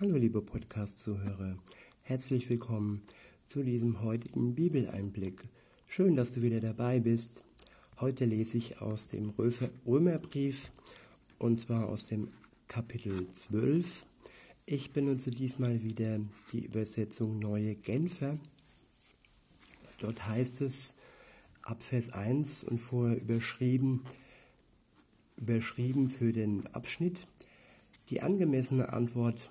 Hallo liebe Podcast-Zuhörer, herzlich willkommen zu diesem heutigen Bibeleinblick. Schön, dass du wieder dabei bist. Heute lese ich aus dem Römerbrief und zwar aus dem Kapitel 12. Ich benutze diesmal wieder die Übersetzung Neue Genfer. Dort heißt es ab Vers 1 und vorher überschrieben, überschrieben für den Abschnitt die angemessene Antwort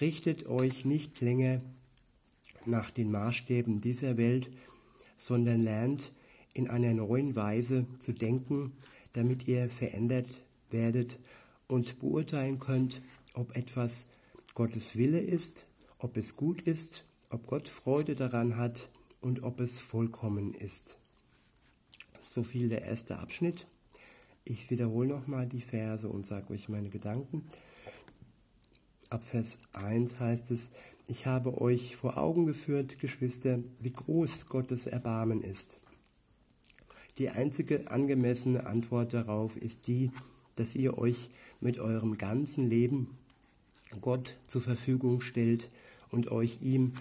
Richtet euch nicht länger nach den Maßstäben dieser Welt, sondern lernt in einer neuen Weise zu denken, damit ihr verändert werdet und beurteilen könnt, ob etwas Gottes Wille ist, ob es gut ist, ob Gott Freude daran hat und ob es vollkommen ist. So viel der erste Abschnitt. Ich wiederhole nochmal die Verse und sage euch meine Gedanken. Ab Vers 1 heißt es, ich habe euch vor Augen geführt, Geschwister, wie groß Gottes Erbarmen ist. Die einzige angemessene Antwort darauf ist die, dass ihr euch mit eurem ganzen Leben Gott zur Verfügung stellt und euch ihm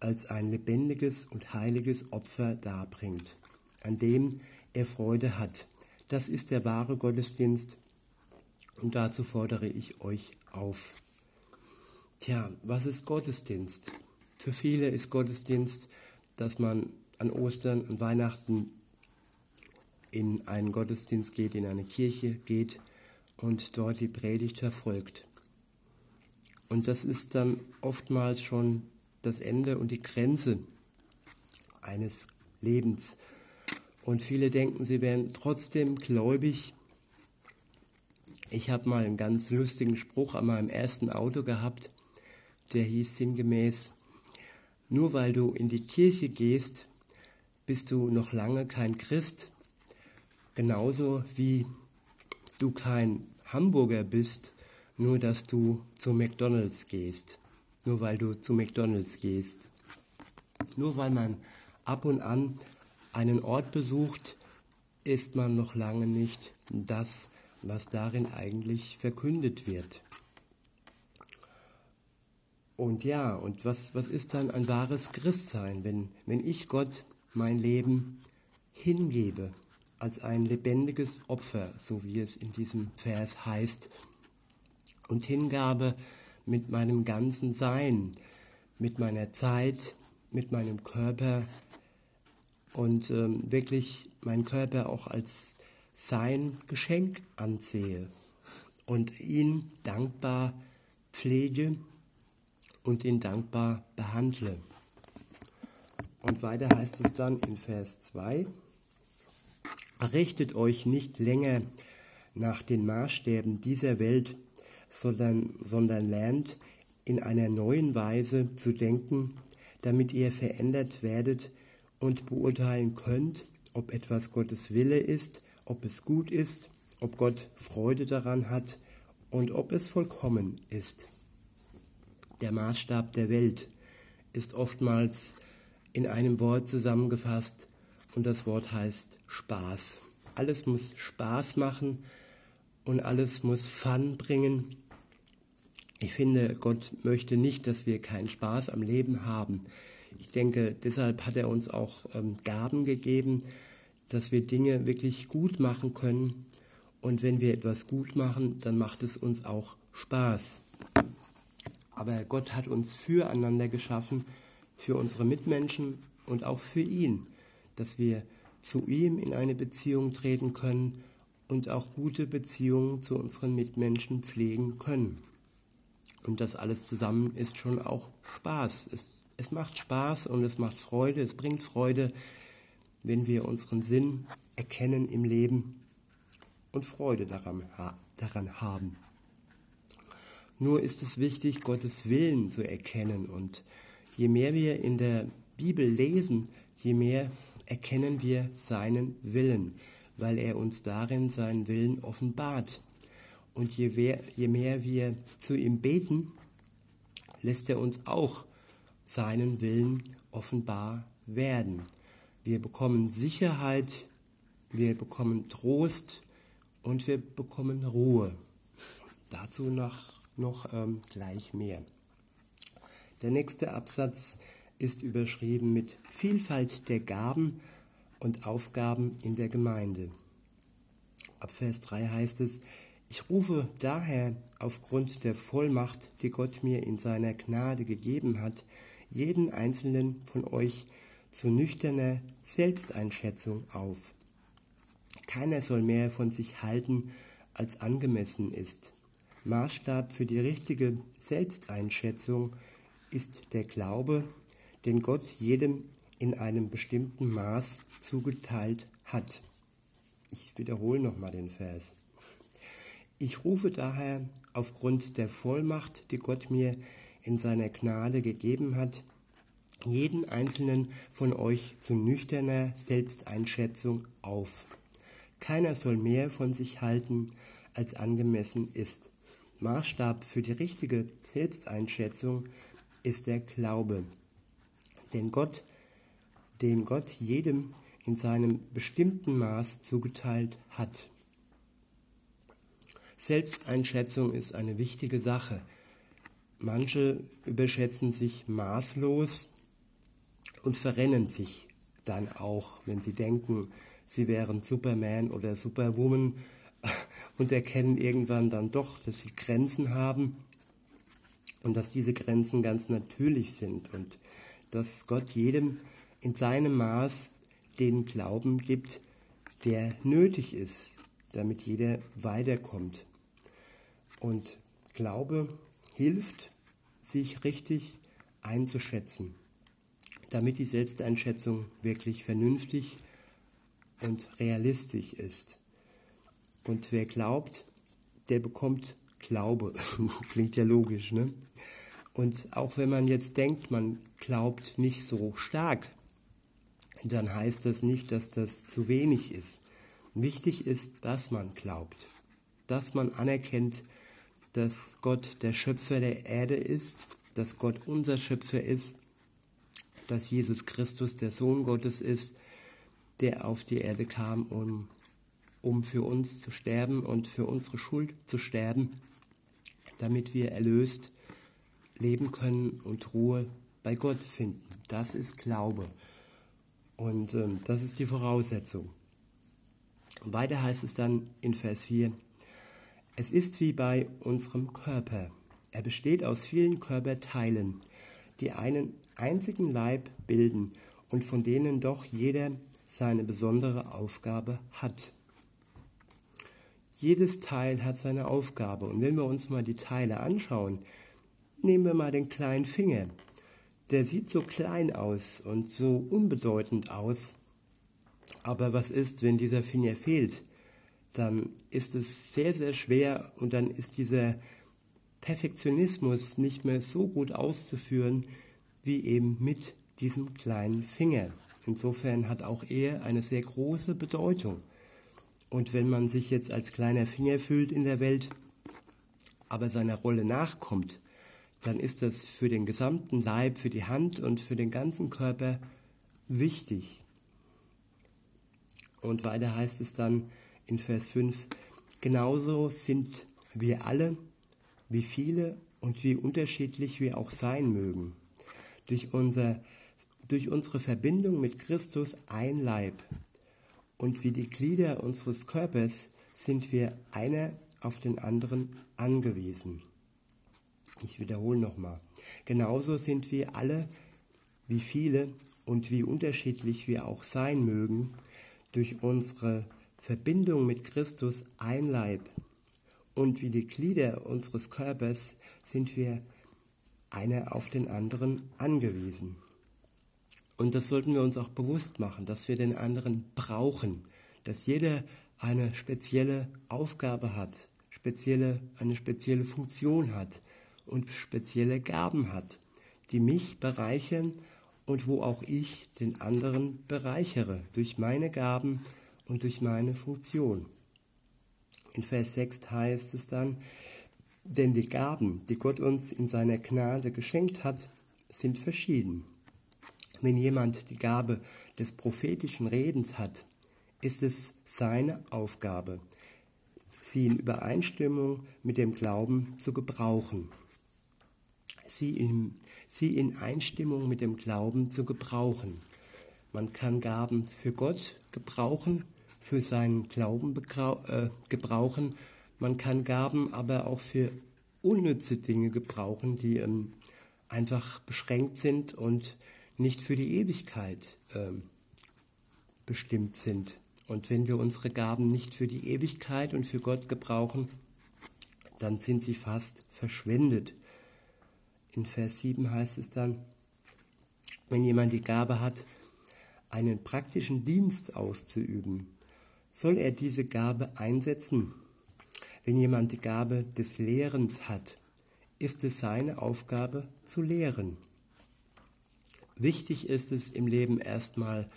als ein lebendiges und heiliges Opfer darbringt, an dem er Freude hat. Das ist der wahre Gottesdienst und dazu fordere ich euch auf. Tja, was ist Gottesdienst? Für viele ist Gottesdienst, dass man an Ostern, an Weihnachten in einen Gottesdienst geht, in eine Kirche geht und dort die Predigt verfolgt. Und das ist dann oftmals schon das Ende und die Grenze eines Lebens. Und viele denken, sie wären trotzdem gläubig. Ich habe mal einen ganz lustigen Spruch an meinem ersten Auto gehabt, der hieß sinngemäß, nur weil du in die Kirche gehst, bist du noch lange kein Christ, genauso wie du kein Hamburger bist, nur dass du zu McDonald's gehst, nur weil du zu McDonald's gehst. Nur weil man ab und an einen Ort besucht, ist man noch lange nicht das, was darin eigentlich verkündet wird. Und ja, und was, was ist dann ein wahres Christsein, wenn, wenn ich Gott mein Leben hingebe als ein lebendiges Opfer, so wie es in diesem Vers heißt, und Hingabe mit meinem ganzen Sein, mit meiner Zeit, mit meinem Körper, und ähm, wirklich meinen Körper auch als sein Geschenk ansehe und ihn dankbar pflege und ihn dankbar behandle. Und weiter heißt es dann in Vers 2, richtet euch nicht länger nach den Maßstäben dieser Welt, sondern, sondern lernt in einer neuen Weise zu denken, damit ihr verändert werdet und beurteilen könnt, ob etwas Gottes Wille ist, ob es gut ist, ob Gott Freude daran hat und ob es vollkommen ist. Der Maßstab der Welt ist oftmals in einem Wort zusammengefasst und das Wort heißt Spaß. Alles muss Spaß machen und alles muss Fun bringen. Ich finde, Gott möchte nicht, dass wir keinen Spaß am Leben haben. Ich denke, deshalb hat er uns auch ähm, Gaben gegeben, dass wir Dinge wirklich gut machen können. Und wenn wir etwas gut machen, dann macht es uns auch Spaß. Aber Gott hat uns füreinander geschaffen, für unsere Mitmenschen und auch für ihn, dass wir zu ihm in eine Beziehung treten können und auch gute Beziehungen zu unseren Mitmenschen pflegen können. Und das alles zusammen ist schon auch Spaß, ist es macht Spaß und es macht Freude, es bringt Freude, wenn wir unseren Sinn erkennen im Leben und Freude daran, daran haben. Nur ist es wichtig, Gottes Willen zu erkennen. Und je mehr wir in der Bibel lesen, je mehr erkennen wir seinen Willen, weil er uns darin seinen Willen offenbart. Und je mehr, je mehr wir zu ihm beten, lässt er uns auch seinen Willen offenbar werden. Wir bekommen Sicherheit, wir bekommen Trost und wir bekommen Ruhe. Dazu noch, noch ähm, gleich mehr. Der nächste Absatz ist überschrieben mit Vielfalt der Gaben und Aufgaben in der Gemeinde. Ab Vers 3 heißt es, ich rufe daher aufgrund der Vollmacht, die Gott mir in seiner Gnade gegeben hat, jeden einzelnen von euch zu nüchterner Selbsteinschätzung auf. Keiner soll mehr von sich halten, als angemessen ist. Maßstab für die richtige Selbsteinschätzung ist der Glaube, den Gott jedem in einem bestimmten Maß zugeteilt hat. Ich wiederhole nochmal den Vers. Ich rufe daher aufgrund der Vollmacht, die Gott mir in seiner Gnade gegeben hat, jeden einzelnen von euch zu nüchterner Selbsteinschätzung auf. Keiner soll mehr von sich halten, als angemessen ist. Maßstab für die richtige Selbsteinschätzung ist der Glaube, den Gott, den Gott jedem in seinem bestimmten Maß zugeteilt hat. Selbsteinschätzung ist eine wichtige Sache. Manche überschätzen sich maßlos und verrennen sich dann auch, wenn sie denken, sie wären Superman oder Superwoman und erkennen irgendwann dann doch, dass sie Grenzen haben und dass diese Grenzen ganz natürlich sind und dass Gott jedem in seinem Maß den Glauben gibt, der nötig ist, damit jeder weiterkommt. Und Glaube hilft, sich richtig einzuschätzen, damit die Selbsteinschätzung wirklich vernünftig und realistisch ist. Und wer glaubt, der bekommt Glaube. Klingt ja logisch, ne? Und auch wenn man jetzt denkt, man glaubt nicht so stark, dann heißt das nicht, dass das zu wenig ist. Wichtig ist, dass man glaubt, dass man anerkennt, dass Gott der Schöpfer der Erde ist, dass Gott unser Schöpfer ist, dass Jesus Christus der Sohn Gottes ist, der auf die Erde kam, um, um für uns zu sterben und für unsere Schuld zu sterben, damit wir erlöst leben können und Ruhe bei Gott finden. Das ist Glaube. Und ähm, das ist die Voraussetzung. weiter heißt es dann in Vers 4, es ist wie bei unserem Körper. Er besteht aus vielen Körperteilen, die einen einzigen Leib bilden und von denen doch jeder seine besondere Aufgabe hat. Jedes Teil hat seine Aufgabe. Und wenn wir uns mal die Teile anschauen, nehmen wir mal den kleinen Finger. Der sieht so klein aus und so unbedeutend aus. Aber was ist, wenn dieser Finger fehlt? Dann ist es sehr, sehr schwer und dann ist dieser Perfektionismus nicht mehr so gut auszuführen wie eben mit diesem kleinen Finger. Insofern hat auch er eine sehr große Bedeutung. Und wenn man sich jetzt als kleiner Finger fühlt in der Welt, aber seiner Rolle nachkommt, dann ist das für den gesamten Leib, für die Hand und für den ganzen Körper wichtig. Und weiter heißt es dann in Vers 5, genauso sind wir alle, wie viele und wie unterschiedlich wir auch sein mögen, durch unser durch unsere Verbindung mit Christus ein Leib. Und wie die Glieder unseres Körpers sind wir einer auf den anderen angewiesen. Ich wiederhole nochmal. Genauso sind wir alle, wie viele und wie unterschiedlich wir auch sein mögen, durch unsere Verbindung mit Christus ein Leib. Und wie die Glieder unseres Körpers sind wir einer auf den anderen angewiesen. Und das sollten wir uns auch bewusst machen, dass wir den anderen brauchen, dass jeder eine spezielle Aufgabe hat, spezielle, eine spezielle Funktion hat, und spezielle Gaben hat, die mich bereichern und wo auch ich den anderen bereichere durch meine Gaben und durch meine Funktion. In Vers 6 heißt es dann, denn die Gaben, die Gott uns in seiner Gnade geschenkt hat, sind verschieden. Wenn jemand die Gabe des prophetischen Redens hat, ist es seine Aufgabe, sie in Übereinstimmung mit dem Glauben zu gebrauchen. Sie in, sie in Einstimmung mit dem Glauben zu gebrauchen. Man kann Gaben für Gott gebrauchen, für seinen Glauben äh, gebrauchen. Man kann Gaben aber auch für unnütze Dinge gebrauchen, die ähm, einfach beschränkt sind und nicht für die Ewigkeit ähm, bestimmt sind. Und wenn wir unsere Gaben nicht für die Ewigkeit und für Gott gebrauchen, dann sind sie fast verschwendet. In Vers 7 heißt es dann, wenn jemand die Gabe hat, einen praktischen Dienst auszuüben, soll er diese Gabe einsetzen. Wenn jemand die Gabe des Lehrens hat, ist es seine Aufgabe zu lehren. Wichtig ist es im Leben erstmal,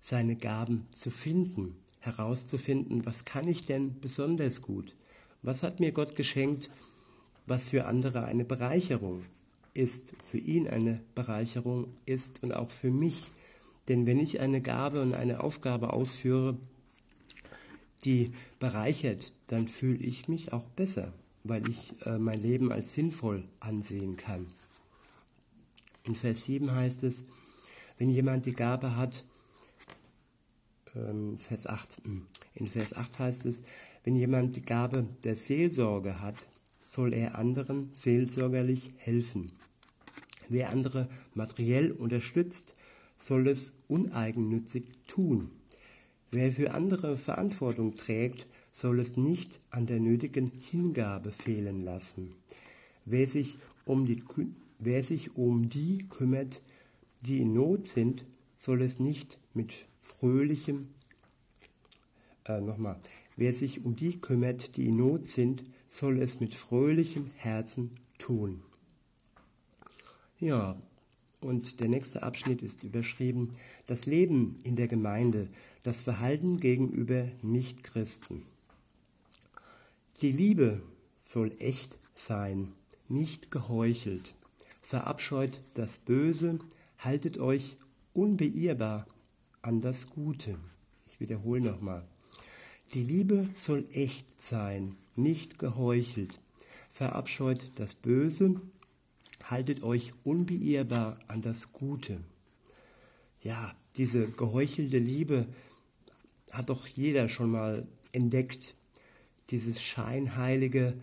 seine Gaben zu finden, herauszufinden, was kann ich denn besonders gut? Was hat mir Gott geschenkt, was für andere eine Bereicherung ist, für ihn eine Bereicherung ist und auch für mich. Denn wenn ich eine Gabe und eine Aufgabe ausführe, die bereichert, dann fühle ich mich auch besser, weil ich äh, mein Leben als sinnvoll ansehen kann. In Vers 7 heißt es, wenn jemand die Gabe hat, ähm, Vers 8. Hm. In Vers 8 heißt es, wenn jemand die Gabe der Seelsorge hat, soll er anderen seelsorgerlich helfen. Wer andere materiell unterstützt, soll es uneigennützig tun. Wer für andere Verantwortung trägt, soll es nicht an der nötigen Hingabe fehlen lassen. Wer sich um die, wer sich um die kümmert, die in Not sind, soll es nicht mit fröhlichem, äh, nochmal, wer sich um die kümmert, die in Not sind, soll es mit fröhlichem Herzen tun. Ja, und der nächste Abschnitt ist überschrieben, das Leben in der Gemeinde, das Verhalten gegenüber Nichtchristen. Die Liebe soll echt sein, nicht geheuchelt. Verabscheut das Böse, haltet euch unbeirrbar an das Gute. Ich wiederhole nochmal. Die Liebe soll echt sein, nicht geheuchelt. Verabscheut das Böse, haltet euch unbeirrbar an das Gute. Ja, diese geheuchelte Liebe hat doch jeder schon mal entdeckt. Dieses Scheinheilige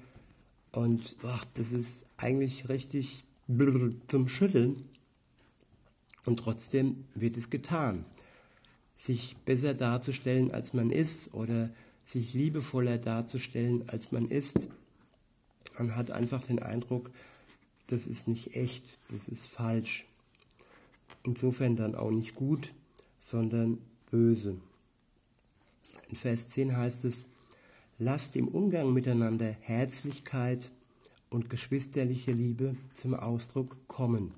und ach, das ist eigentlich richtig zum Schütteln. Und trotzdem wird es getan sich besser darzustellen, als man ist oder sich liebevoller darzustellen, als man ist. Man hat einfach den Eindruck, das ist nicht echt, das ist falsch. Insofern dann auch nicht gut, sondern böse. In Vers 10 heißt es, lasst im Umgang miteinander Herzlichkeit und geschwisterliche Liebe zum Ausdruck kommen.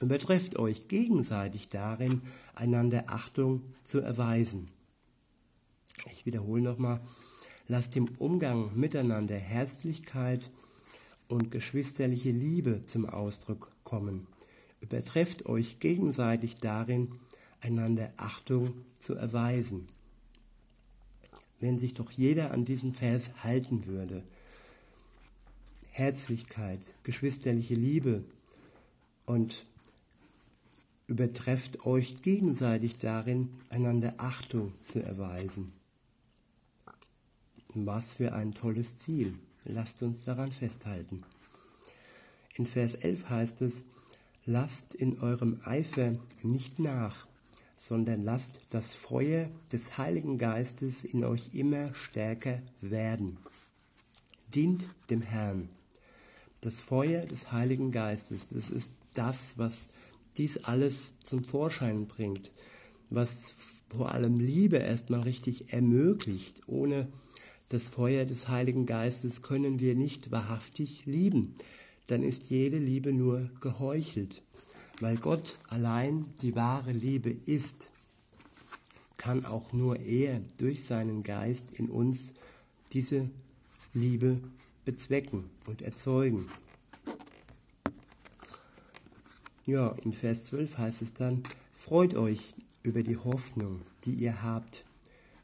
Übertrefft euch gegenseitig darin, einander Achtung zu erweisen. Ich wiederhole nochmal, lasst im Umgang miteinander Herzlichkeit und geschwisterliche Liebe zum Ausdruck kommen. Übertrefft euch gegenseitig darin, einander Achtung zu erweisen. Wenn sich doch jeder an diesen Vers halten würde, Herzlichkeit, geschwisterliche Liebe und übertrefft euch gegenseitig darin, einander Achtung zu erweisen. Was für ein tolles Ziel. Lasst uns daran festhalten. In Vers 11 heißt es, lasst in eurem Eifer nicht nach, sondern lasst das Feuer des Heiligen Geistes in euch immer stärker werden. Dient dem Herrn. Das Feuer des Heiligen Geistes, das ist das, was dies alles zum Vorschein bringt, was vor allem Liebe erstmal richtig ermöglicht. Ohne das Feuer des Heiligen Geistes können wir nicht wahrhaftig lieben. dann ist jede Liebe nur geheuchelt. Weil Gott allein die wahre Liebe ist, kann auch nur er durch seinen Geist in uns diese Liebe bezwecken und erzeugen. Ja, in Vers 12 heißt es dann, freut euch über die Hoffnung, die ihr habt.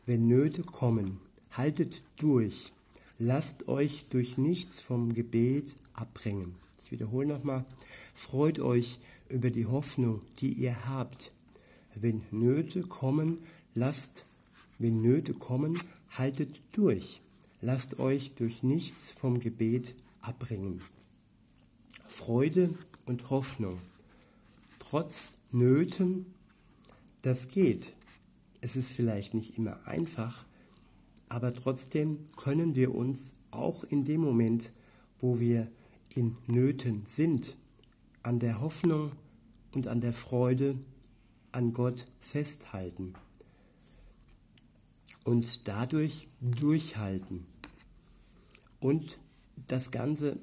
Wenn Nöte kommen, haltet durch. Lasst euch durch nichts vom Gebet abbringen. Ich wiederhole nochmal, freut euch über die Hoffnung, die ihr habt. Wenn Nöte kommen, lasst, wenn Nöte kommen, haltet durch. Lasst euch durch nichts vom Gebet abbringen. Freude und Hoffnung. Trotz Nöten, das geht. Es ist vielleicht nicht immer einfach, aber trotzdem können wir uns auch in dem Moment, wo wir in Nöten sind, an der Hoffnung und an der Freude an Gott festhalten und dadurch durchhalten. Und das Ganze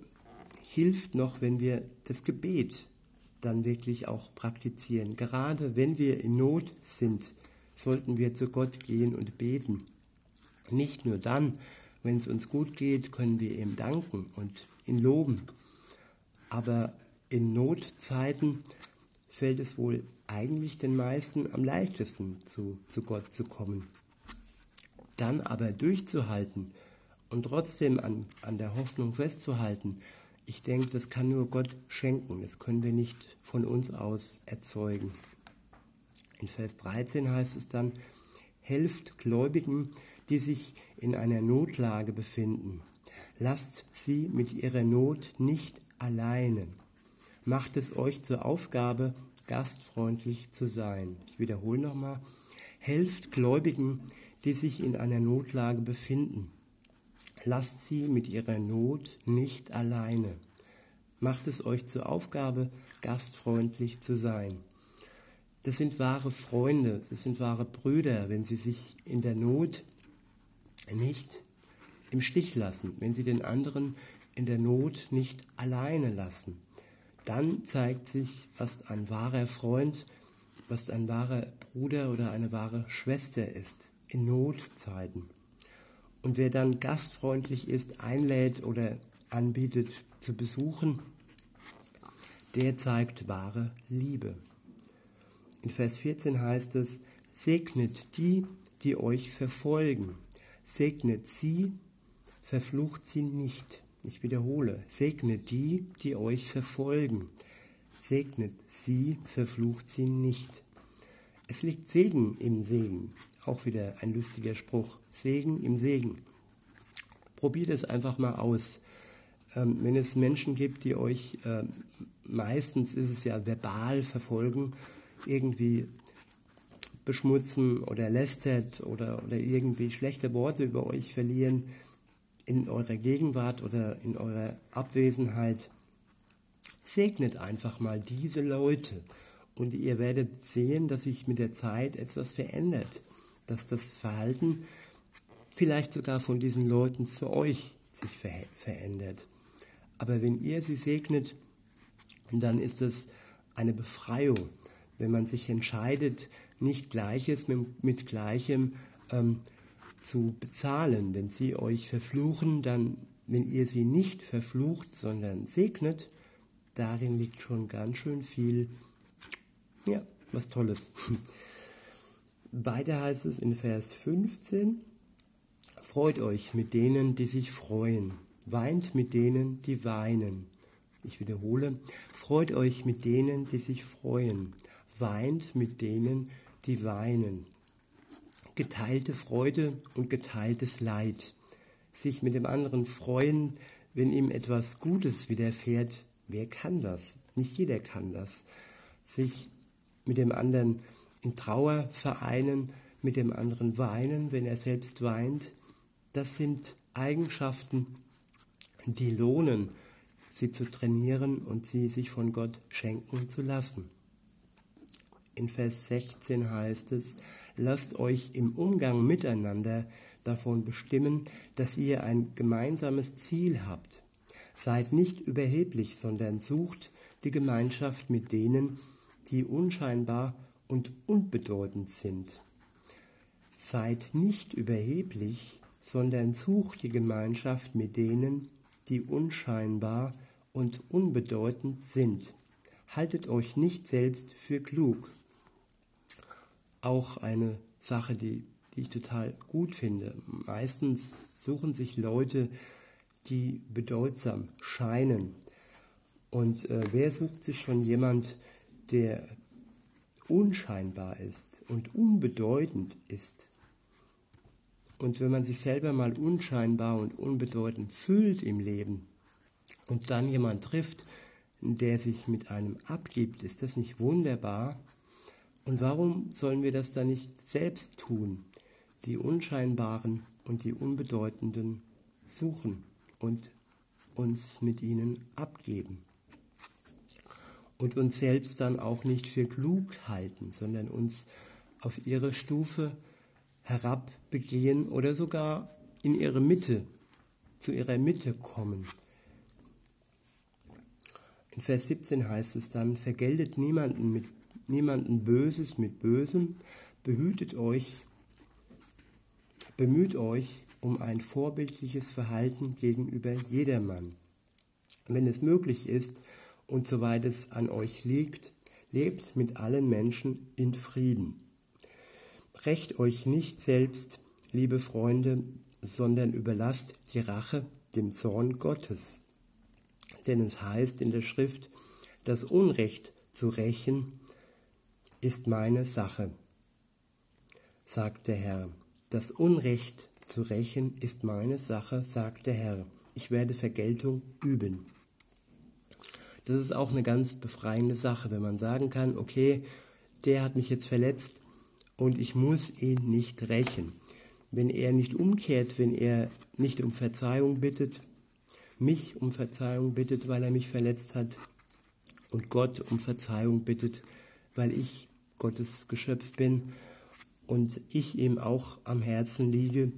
hilft noch, wenn wir das Gebet dann wirklich auch praktizieren. Gerade wenn wir in Not sind, sollten wir zu Gott gehen und beten. Nicht nur dann, wenn es uns gut geht, können wir ihm danken und ihn loben. Aber in Notzeiten fällt es wohl eigentlich den meisten am leichtesten, zu, zu Gott zu kommen. Dann aber durchzuhalten und trotzdem an, an der Hoffnung festzuhalten, ich denke, das kann nur Gott schenken. Das können wir nicht von uns aus erzeugen. In Vers 13 heißt es dann, helft Gläubigen, die sich in einer Notlage befinden. Lasst sie mit ihrer Not nicht alleine. Macht es euch zur Aufgabe, gastfreundlich zu sein. Ich wiederhole nochmal. Helft Gläubigen, die sich in einer Notlage befinden. Lasst sie mit ihrer Not nicht alleine. Macht es euch zur Aufgabe, gastfreundlich zu sein. Das sind wahre Freunde, das sind wahre Brüder, wenn sie sich in der Not nicht im Stich lassen, wenn sie den anderen in der Not nicht alleine lassen. Dann zeigt sich, was ein wahrer Freund, was ein wahrer Bruder oder eine wahre Schwester ist in Notzeiten. Und wer dann gastfreundlich ist, einlädt oder anbietet zu besuchen, der zeigt wahre Liebe. In Vers 14 heißt es, segnet die, die euch verfolgen. Segnet sie, verflucht sie nicht. Ich wiederhole, segnet die, die euch verfolgen. Segnet sie, verflucht sie nicht. Es liegt Segen im Segen. Auch wieder ein lustiger Spruch. Segen im Segen. Probiert es einfach mal aus. Ähm, wenn es Menschen gibt, die euch, äh, meistens ist es ja verbal verfolgen, irgendwie beschmutzen oder lästert oder, oder irgendwie schlechte Worte über euch verlieren in eurer Gegenwart oder in eurer Abwesenheit, segnet einfach mal diese Leute und ihr werdet sehen, dass sich mit der Zeit etwas verändert dass das Verhalten vielleicht sogar von diesen Leuten zu euch sich ver verändert. Aber wenn ihr sie segnet, dann ist es eine Befreiung, wenn man sich entscheidet, nicht Gleiches mit, mit Gleichem ähm, zu bezahlen. Wenn sie euch verfluchen, dann, wenn ihr sie nicht verflucht, sondern segnet, darin liegt schon ganz schön viel, ja, was Tolles. Weiter heißt es in Vers 15, Freut euch mit denen, die sich freuen, weint mit denen, die weinen. Ich wiederhole, freut euch mit denen, die sich freuen, weint mit denen, die weinen. Geteilte Freude und geteiltes Leid. Sich mit dem anderen freuen, wenn ihm etwas Gutes widerfährt. Wer kann das? Nicht jeder kann das. Sich mit dem anderen in Trauer vereinen, mit dem anderen weinen, wenn er selbst weint. Das sind Eigenschaften, die lohnen, sie zu trainieren und sie sich von Gott schenken zu lassen. In Vers 16 heißt es, lasst euch im Umgang miteinander davon bestimmen, dass ihr ein gemeinsames Ziel habt. Seid nicht überheblich, sondern sucht die Gemeinschaft mit denen, die unscheinbar und unbedeutend sind. Seid nicht überheblich, sondern sucht die Gemeinschaft mit denen, die unscheinbar und unbedeutend sind. Haltet euch nicht selbst für klug. Auch eine Sache, die, die ich total gut finde. Meistens suchen sich Leute, die bedeutsam scheinen. Und äh, wer sucht sich schon jemand, der unscheinbar ist und unbedeutend ist? Und wenn man sich selber mal unscheinbar und unbedeutend fühlt im Leben und dann jemand trifft, der sich mit einem abgibt, ist das nicht wunderbar? Und warum sollen wir das dann nicht selbst tun? Die Unscheinbaren und die Unbedeutenden suchen und uns mit ihnen abgeben. Und uns selbst dann auch nicht für klug halten, sondern uns auf ihre Stufe herabbegehen oder sogar in ihre Mitte, zu ihrer Mitte kommen. In Vers 17 heißt es dann, vergeltet niemanden, mit, niemanden Böses mit Bösem, behütet euch, bemüht euch um ein vorbildliches Verhalten gegenüber jedermann. Wenn es möglich ist und soweit es an euch liegt, lebt mit allen Menschen in Frieden. Recht euch nicht selbst, liebe Freunde, sondern überlasst die Rache dem Zorn Gottes. Denn es heißt in der Schrift, das Unrecht zu rächen ist meine Sache, sagt der Herr. Das Unrecht zu rächen ist meine Sache, sagt der Herr. Ich werde Vergeltung üben. Das ist auch eine ganz befreiende Sache, wenn man sagen kann, okay, der hat mich jetzt verletzt, und ich muss ihn nicht rächen. Wenn er nicht umkehrt, wenn er nicht um Verzeihung bittet, mich um Verzeihung bittet, weil er mich verletzt hat und Gott um Verzeihung bittet, weil ich Gottes Geschöpf bin und ich ihm auch am Herzen liege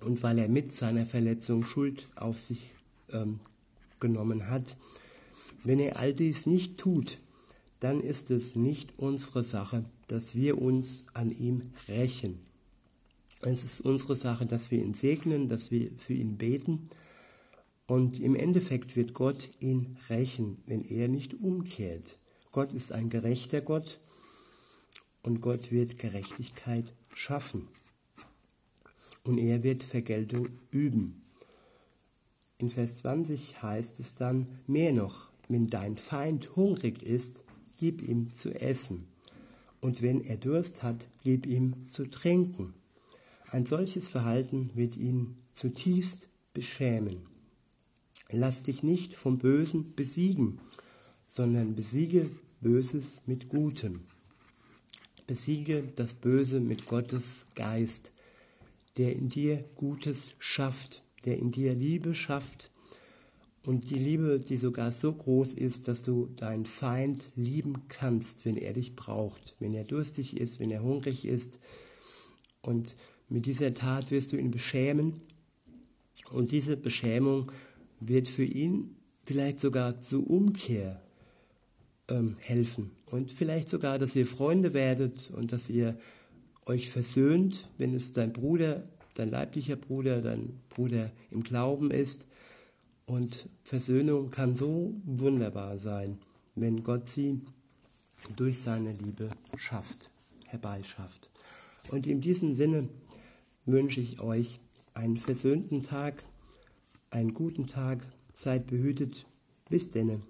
und weil er mit seiner Verletzung Schuld auf sich ähm, genommen hat. Wenn er all dies nicht tut, dann ist es nicht unsere Sache, dass wir uns an ihm rächen. Es ist unsere Sache, dass wir ihn segnen, dass wir für ihn beten. Und im Endeffekt wird Gott ihn rächen, wenn er nicht umkehrt. Gott ist ein gerechter Gott und Gott wird Gerechtigkeit schaffen. Und er wird Vergeltung üben. In Vers 20 heißt es dann mehr noch, wenn dein Feind hungrig ist, gib ihm zu essen. Und wenn er Durst hat, gib ihm zu trinken. Ein solches Verhalten wird ihn zutiefst beschämen. Lass dich nicht vom Bösen besiegen, sondern besiege Böses mit Gutem. Besiege das Böse mit Gottes Geist, der in dir Gutes schafft, der in dir Liebe schafft, und die Liebe, die sogar so groß ist, dass du deinen Feind lieben kannst, wenn er dich braucht, wenn er durstig ist, wenn er hungrig ist. Und mit dieser Tat wirst du ihn beschämen. Und diese Beschämung wird für ihn vielleicht sogar zur Umkehr ähm, helfen. Und vielleicht sogar, dass ihr Freunde werdet und dass ihr euch versöhnt, wenn es dein Bruder, dein leiblicher Bruder, dein Bruder im Glauben ist und Versöhnung kann so wunderbar sein, wenn Gott sie durch seine Liebe schafft, herbeischafft. Und in diesem Sinne wünsche ich euch einen versöhnten Tag, einen guten Tag, seid behütet, bis denne.